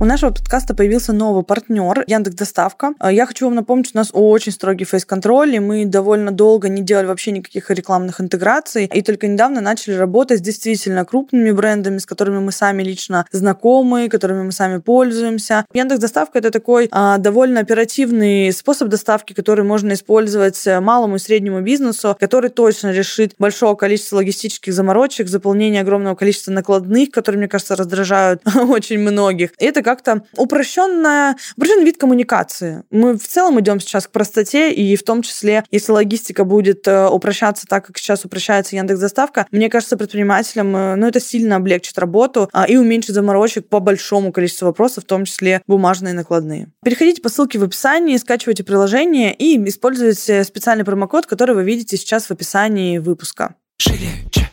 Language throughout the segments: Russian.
У нашего подкаста появился новый партнер Яндекс Доставка. А, я хочу вам напомнить, у нас очень строгий фейс-контроль, и мы довольно долго не делали вообще никаких рекламных интеграций, и только недавно начали работать с действительно крупными брендами, с которыми мы сами лично знакомы, которыми мы сами пользуемся. Яндекс Доставка это такой а, довольно оперативный способ доставки, который можно использовать малому и среднему бизнесу, который точно решит большое количество логистических заморочек, заполнение огромного количества накладных, которые, мне кажется, раздражают очень многих. Это как-то упрощенная, упрощенный вид коммуникации. Мы в целом идем сейчас к простоте, и в том числе, если логистика будет э, упрощаться так, как сейчас упрощается Яндекс Доставка, мне кажется, предпринимателям, э, ну, это сильно облегчит работу а, и уменьшит заморочек по большому количеству вопросов, в том числе бумажные накладные. Переходите по ссылке в описании, скачивайте приложение и используйте специальный промокод, который вы видите сейчас в описании выпуска. Чек.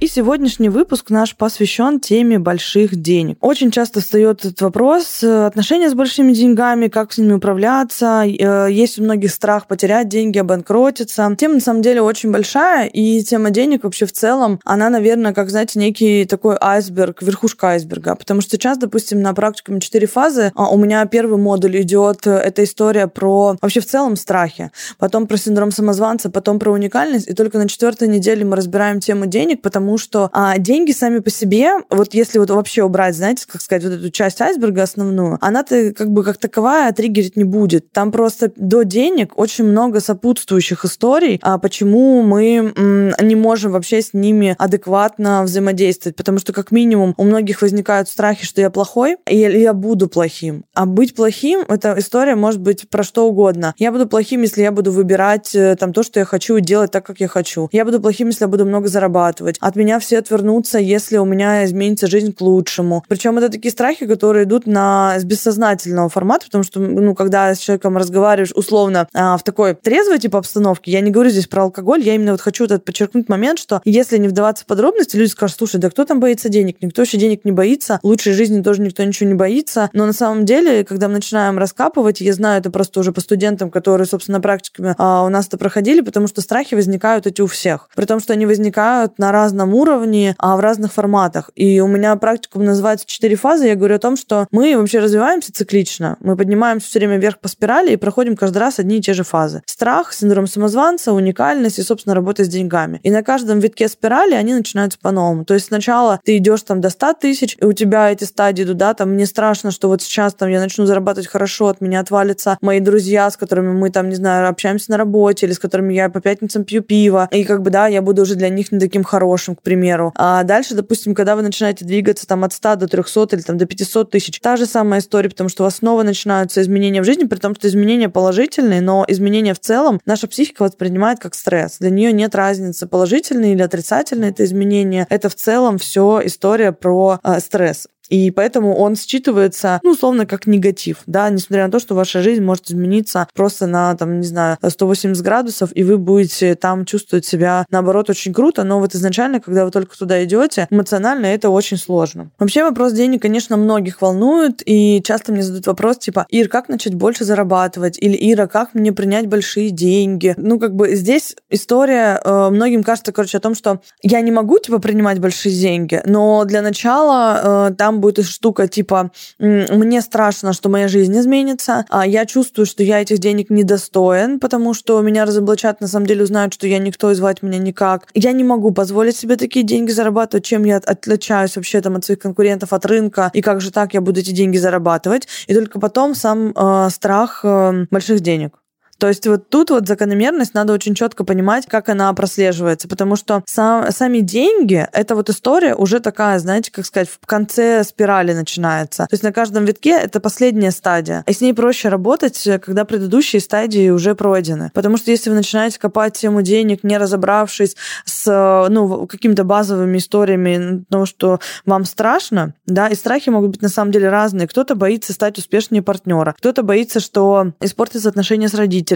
И сегодняшний выпуск наш посвящен теме больших денег. Очень часто встает этот вопрос э, отношения с большими деньгами, как с ними управляться. Э, есть у многих страх потерять деньги, обанкротиться. Тема на самом деле очень большая, и тема денег вообще в целом, она, наверное, как, знаете, некий такой айсберг, верхушка айсберга. Потому что сейчас, допустим, на практикуме 4 фазы а у меня первый модуль идет, э, это история про вообще в целом страхи, потом про синдром самозванца, потом про уникальность, и только на четвертой неделе мы разбираем тему денег, потому потому что а, деньги сами по себе, вот если вот вообще убрать, знаете, как сказать, вот эту часть айсберга основную, она-то как бы как таковая триггерить не будет. Там просто до денег очень много сопутствующих историй, а почему мы м, не можем вообще с ними адекватно взаимодействовать, потому что как минимум у многих возникают страхи, что я плохой, или я буду плохим. А быть плохим, эта история может быть про что угодно. Я буду плохим, если я буду выбирать э, там то, что я хочу, делать так, как я хочу. Я буду плохим, если я буду много зарабатывать. От меня все отвернутся, если у меня изменится жизнь к лучшему. Причем это такие страхи, которые идут на с бессознательного формата, потому что, ну, когда с человеком разговариваешь условно а, в такой трезвой типа обстановке, я не говорю здесь про алкоголь, я именно вот хочу этот подчеркнуть момент, что если не вдаваться в подробности, люди скажут, слушай, да кто там боится денег? Никто вообще денег не боится, лучшей жизни тоже никто ничего не боится. Но на самом деле, когда мы начинаем раскапывать, я знаю это просто уже по студентам, которые, собственно, практиками а, у нас это проходили, потому что страхи возникают эти у всех. При том, что они возникают на разном разном уровне, а в разных форматах. И у меня практикум называется «Четыре фазы». Я говорю о том, что мы вообще развиваемся циклично. Мы поднимаемся все время вверх по спирали и проходим каждый раз одни и те же фазы. Страх, синдром самозванца, уникальность и, собственно, работа с деньгами. И на каждом витке спирали они начинаются по-новому. То есть сначала ты идешь там до 100 тысяч, и у тебя эти стадии идут, да, там мне страшно, что вот сейчас там я начну зарабатывать хорошо, от меня отвалятся мои друзья, с которыми мы там, не знаю, общаемся на работе, или с которыми я по пятницам пью пиво, и как бы, да, я буду уже для них не таким хорошим, к примеру. А дальше, допустим, когда вы начинаете двигаться там от 100 до 300 или там до 500 тысяч, та же самая история, потому что у вас снова начинаются изменения в жизни, при том, что изменения положительные, но изменения в целом наша психика воспринимает как стресс. Для нее нет разницы, положительные или отрицательные это изменения. Это в целом все история про э, стресс. И поэтому он считывается, ну, условно, как негатив, да, несмотря на то, что ваша жизнь может измениться просто на, там, не знаю, 180 градусов, и вы будете там чувствовать себя, наоборот, очень круто, но вот изначально, когда вы только туда идете, эмоционально это очень сложно. Вообще вопрос денег, конечно, многих волнует, и часто мне задают вопрос, типа, Ир, как начать больше зарабатывать? Или, Ира, как мне принять большие деньги? Ну, как бы здесь история, э, многим кажется, короче, о том, что я не могу, типа, принимать большие деньги, но для начала э, там будет штука типа «мне страшно, что моя жизнь изменится», а я чувствую, что я этих денег недостоин, потому что меня разоблачат, на самом деле узнают, что я никто и звать меня никак. Я не могу позволить себе такие деньги зарабатывать, чем я отличаюсь вообще там от своих конкурентов, от рынка, и как же так я буду эти деньги зарабатывать. И только потом сам э, страх э, больших денег. То есть вот тут вот закономерность надо очень четко понимать, как она прослеживается, потому что сам, сами деньги, это вот история уже такая, знаете, как сказать, в конце спирали начинается. То есть на каждом витке это последняя стадия. И с ней проще работать, когда предыдущие стадии уже пройдены. Потому что если вы начинаете копать тему денег, не разобравшись с ну, какими-то базовыми историями того, что вам страшно, да, и страхи могут быть на самом деле разные. Кто-то боится стать успешнее партнера, кто-то боится, что испортится отношения с родителями,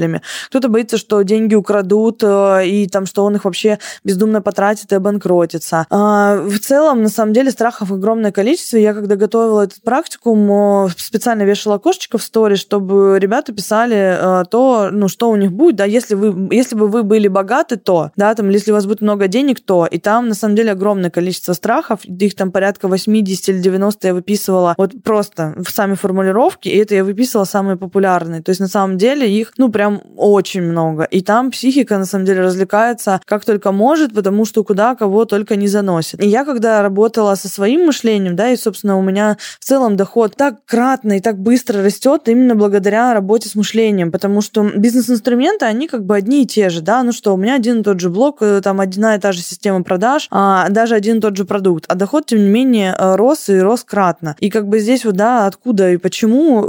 кто-то боится, что деньги украдут, э, и там, что он их вообще бездумно потратит и обанкротится. А, в целом, на самом деле, страхов огромное количество. Я, когда готовила этот практикум, специально вешала окошечко в сторе, чтобы ребята писали э, то, ну, что у них будет, да, если вы, если бы вы были богаты, то, да, там, если у вас будет много денег, то, и там, на самом деле, огромное количество страхов, их там порядка 80 или 90 я выписывала вот просто в сами формулировки, и это я выписывала самые популярные. То есть, на самом деле, их, ну, прям очень много. И там психика, на самом деле, развлекается как только может, потому что куда кого только не заносит. И я, когда работала со своим мышлением, да, и, собственно, у меня в целом доход так кратно и так быстро растет именно благодаря работе с мышлением, потому что бизнес-инструменты, они как бы одни и те же, да, ну что, у меня один и тот же блок, э, там одна и та же система продаж, а даже один и тот же продукт, а доход, тем не менее, э, рос и рос кратно. И как бы здесь вот, да, откуда и почему,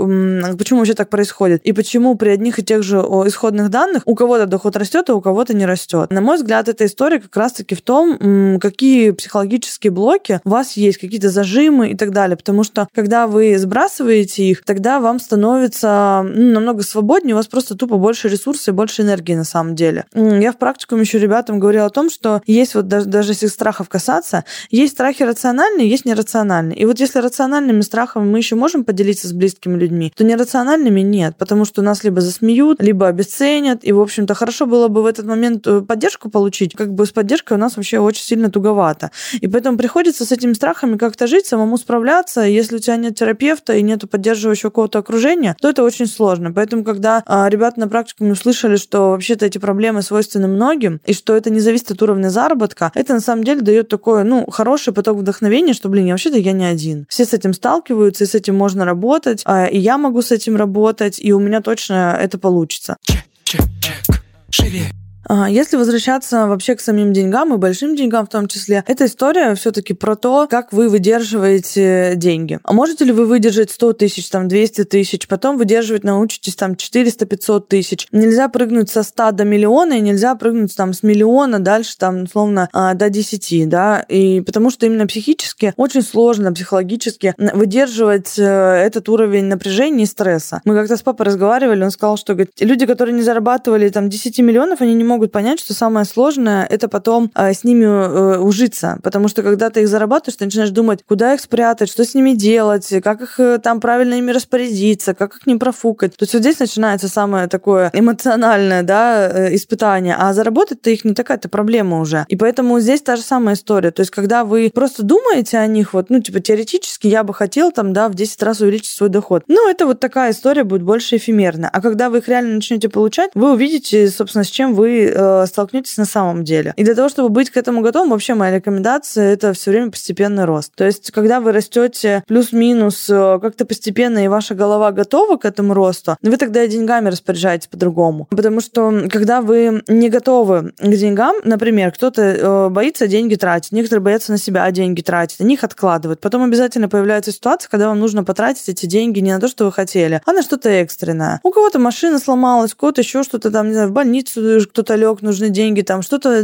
почему вообще так происходит, и почему при одних и тех же исходных данных у кого-то доход растет, а у кого-то не растет. На мой взгляд, эта история как раз-таки в том, какие психологические блоки у вас есть, какие-то зажимы и так далее. Потому что, когда вы сбрасываете их, тогда вам становится ну, намного свободнее, у вас просто тупо больше ресурсов и больше энергии на самом деле. Я в практикум еще ребятам говорила о том, что есть вот даже, даже если страхов касаться, есть страхи рациональные, есть нерациональные. И вот если рациональными страхами мы еще можем поделиться с близкими людьми, то нерациональными нет, потому что нас либо засмеют, либо обесценят, и, в общем-то, хорошо было бы в этот момент э, поддержку получить. Как бы с поддержкой у нас вообще очень сильно туговато. И поэтому приходится с этими страхами как-то жить, самому справляться. Если у тебя нет терапевта и нет поддерживающего какого-то окружения, то это очень сложно. Поэтому, когда а, ребята на практике услышали, что вообще-то эти проблемы свойственны многим, и что это не зависит от уровня заработка, это на самом деле дает такое, ну, хороший поток вдохновения, что, блин, я вообще-то я не один. Все с этим сталкиваются, и с этим можно работать, а, и я могу с этим работать, и у меня точно это получится. Чек, чек, чек. Шире. А, если возвращаться вообще к самим деньгам и большим деньгам в том числе, эта история все-таки про то, как вы выдерживаете деньги. А можете ли вы выдержать 100 тысяч, там 200 тысяч, потом выдерживать научитесь там 400-500 тысяч. Нельзя прыгнуть со 100 до миллиона, и нельзя прыгнуть там с миллиона дальше там условно а, до 10, да, и потому что именно психически очень сложно, психологически выдерживать э, этот уровень напряжения и стресса. Мы как-то с папой разговаривали, он сказал, что говорит, люди, которые не зарабатывали там 10 миллионов, они не могут могут понять, что самое сложное это потом э, с ними э, ужиться. Потому что когда ты их зарабатываешь, ты начинаешь думать, куда их спрятать, что с ними делать, как их э, там правильно ими распорядиться, как их не профукать. То есть вот здесь начинается самое такое эмоциональное да, испытание. А заработать-то их не такая-то проблема уже. И поэтому здесь та же самая история. То есть когда вы просто думаете о них, вот, ну, типа, теоретически я бы хотел там, да, в 10 раз увеличить свой доход. Ну, это вот такая история будет больше эфемерна. А когда вы их реально начнете получать, вы увидите, собственно, с чем вы э, столкнетесь на самом деле. И для того, чтобы быть к этому готовым, вообще моя рекомендация это все время постепенный рост. То есть, когда вы растете плюс-минус э, как-то постепенно, и ваша голова готова к этому росту, вы тогда и деньгами распоряжаетесь по-другому. Потому что, когда вы не готовы к деньгам, например, кто-то э, боится деньги тратить, некоторые боятся на себя деньги тратить, они их откладывают. Потом обязательно появляется ситуация, когда вам нужно потратить эти деньги не на то, что вы хотели, а на что-то экстренное. У кого-то машина сломалась, у кого-то еще что-то там, не знаю, в больницу кто-то лег, нужны деньги, там что-то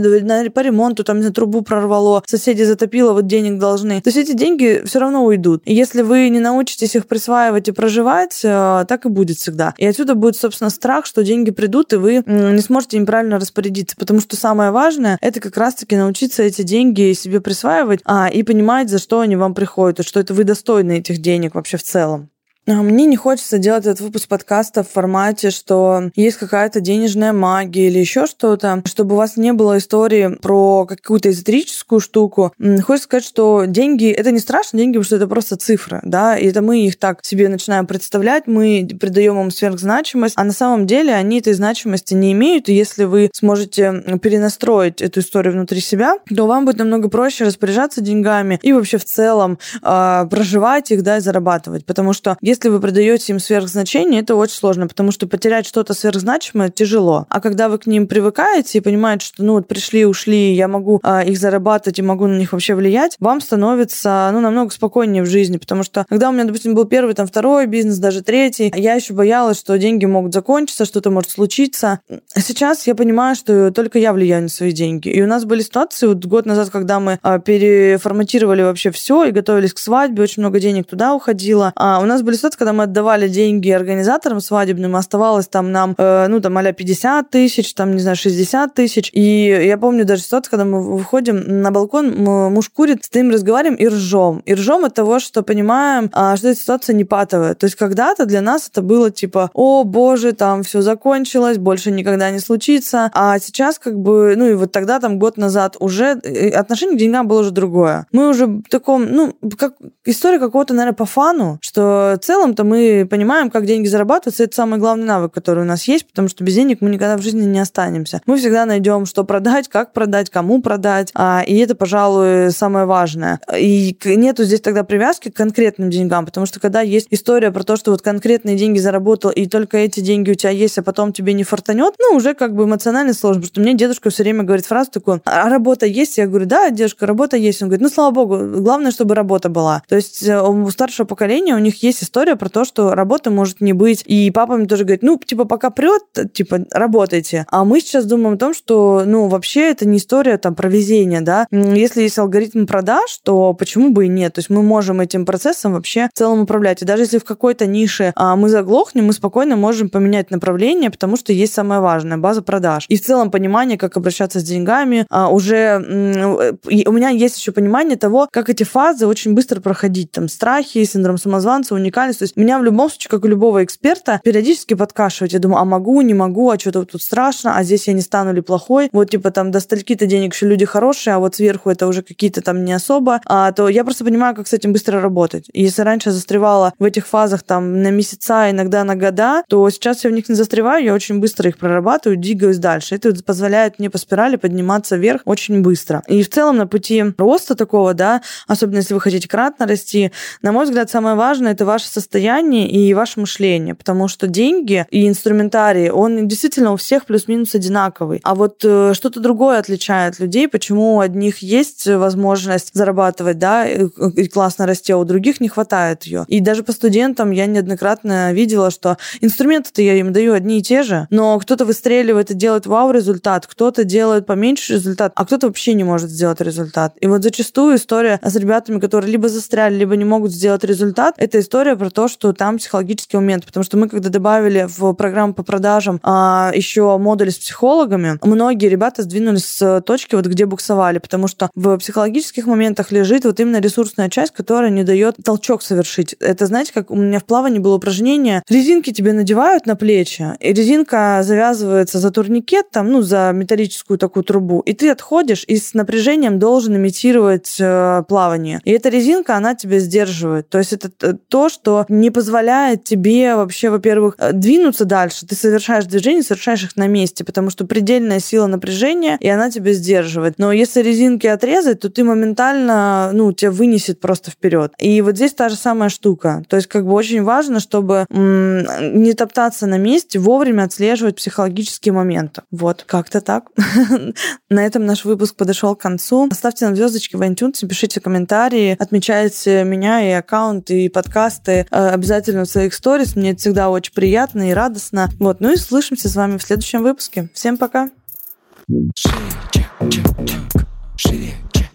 по ремонту, там, не трубу прорвало, соседи затопило, вот денег должны. То есть эти деньги все равно уйдут. И если вы не научитесь их присваивать и проживать, э, так и будет всегда. И отсюда будет, собственно, страх, что деньги придут, и вы не сможете им правильно распорядиться. Потому что самое важное — это как раз-таки научиться эти деньги себе присваивать а, и понимать, за что они вам приходят, и что это вы достойны этих денег вообще в целом. А, мне не хочется делать этот выпуск подкаста в формате, что есть какая-то денежная магия или еще что-то, чтобы у вас не было истории про какую-то эзотерическую штуку. Хочется сказать, что деньги — это не страшно, деньги, потому что это просто цифры, да, и это мы их так себе начинаем представлять, мы придаем им сверхзначимость, а на самом деле они этой значимости не имеют, и если вы сможете перенастроить эту историю внутри себя, то вам будет намного проще распоряжаться деньгами и вообще в целом э, проживать их, да, и зарабатывать, потому что если если вы придаете им сверхзначение, это очень сложно, потому что потерять что-то сверхзначимое тяжело. А когда вы к ним привыкаете и понимаете, что ну вот пришли, ушли, я могу а, их зарабатывать и могу на них вообще влиять, вам становится ну намного спокойнее в жизни, потому что когда у меня, допустим, был первый, там второй бизнес, даже третий, я еще боялась, что деньги могут закончиться, что-то может случиться. Сейчас я понимаю, что только я влияю на свои деньги. И у нас были ситуации вот год назад, когда мы а, переформатировали вообще все и готовились к свадьбе, очень много денег туда уходило. А у нас были ситуации, когда мы отдавали деньги организаторам свадебным, оставалось там нам, э, ну, там, а 50 тысяч, там, не знаю, 60 тысяч. И я помню даже ситуацию, когда мы выходим на балкон, муж курит, стоим, разговариваем и ржем. И ржем от того, что понимаем, а, что эта ситуация не патовая. То есть когда-то для нас это было типа, о, боже, там все закончилось, больше никогда не случится. А сейчас как бы, ну и вот тогда, там, год назад уже э, отношение к деньгам было уже другое. Мы уже в таком, ну, как история какого-то, наверное, по фану, что целом-то мы понимаем, как деньги зарабатываются, это самый главный навык, который у нас есть, потому что без денег мы никогда в жизни не останемся. Мы всегда найдем, что продать, как продать, кому продать, а, и это, пожалуй, самое важное. И нету здесь тогда привязки к конкретным деньгам, потому что когда есть история про то, что вот конкретные деньги заработал, и только эти деньги у тебя есть, а потом тебе не фартанет, ну, уже как бы эмоционально сложно, потому что мне дедушка все время говорит фразу такую, а работа есть? Я говорю, да, дедушка, работа есть. Он говорит, ну, слава богу, главное, чтобы работа была. То есть э, у старшего поколения у них есть история про то, что работы может не быть. И папа мне тоже говорит, ну, типа, пока прет, типа, работайте. А мы сейчас думаем о том, что, ну, вообще это не история там про везение, да. Если есть алгоритм продаж, то почему бы и нет? То есть мы можем этим процессом вообще в целом управлять. И даже если в какой-то нише а, мы заглохнем, мы спокойно можем поменять направление, потому что есть самое важное – база продаж. И в целом понимание, как обращаться с деньгами, а, уже у меня есть еще понимание того, как эти фазы очень быстро проходить. Там страхи, синдром самозванца, уникальность. То есть меня в любом случае, как у любого эксперта, периодически подкашивать. Я думаю, а могу, не могу, а что-то тут страшно, а здесь я не стану ли плохой. Вот типа там до стольки-то денег еще люди хорошие, а вот сверху это уже какие-то там не особо. А, то я просто понимаю, как с этим быстро работать. И если раньше застревала в этих фазах там на месяца, иногда на года, то сейчас я в них не застреваю, я очень быстро их прорабатываю, двигаюсь дальше. Это позволяет мне по спирали подниматься вверх очень быстро. И в целом на пути роста такого, да, особенно если вы хотите кратно расти, на мой взгляд, самое важное – это ваше состояние и ваше мышление, потому что деньги и инструментарий, он действительно у всех плюс-минус одинаковый. А вот э, что-то другое отличает людей, почему у одних есть возможность зарабатывать, да, и классно расти, а у других не хватает ее. И даже по студентам я неоднократно видела, что инструменты-то я им даю одни и те же, но кто-то выстреливает и делает вау-результат, кто-то делает поменьше результат, а кто-то вообще не может сделать результат. И вот зачастую история с ребятами, которые либо застряли, либо не могут сделать результат, это история про то, что там психологический момент. Потому что мы, когда добавили в программу по продажам а, еще модуль с психологами, многие ребята сдвинулись с точки, вот где буксовали, потому что в психологических моментах лежит вот именно ресурсная часть, которая не дает толчок совершить. Это, знаете, как у меня в плавании было упражнение, резинки тебе надевают на плечи, и резинка завязывается за турникет, там, ну, за металлическую такую трубу, и ты отходишь и с напряжением должен имитировать э, плавание. И эта резинка, она тебя сдерживает. То есть это то, что не позволяет тебе вообще, во-первых, э, двинуться дальше. Ты совершаешь движения, совершаешь их на месте, потому что предельная сила напряжения, и она тебя сдерживает. Но если резинки отрезать, то ты моментально, ну, тебя вынесет просто вперед. И вот здесь та же самая штука. То есть как бы очень важно, чтобы м- не топтаться на месте, вовремя отслеживать психологические моменты. Вот, как-то так. На этом наш выпуск подошел к концу. Ставьте нам звездочки в iTunes, пишите комментарии, отмечайте меня и аккаунт, и подкасты обязательно в своих сторис. Мне это всегда очень приятно и радостно. Вот, ну и слышимся с вами в следующем выпуске. Всем пока! Шире, чек.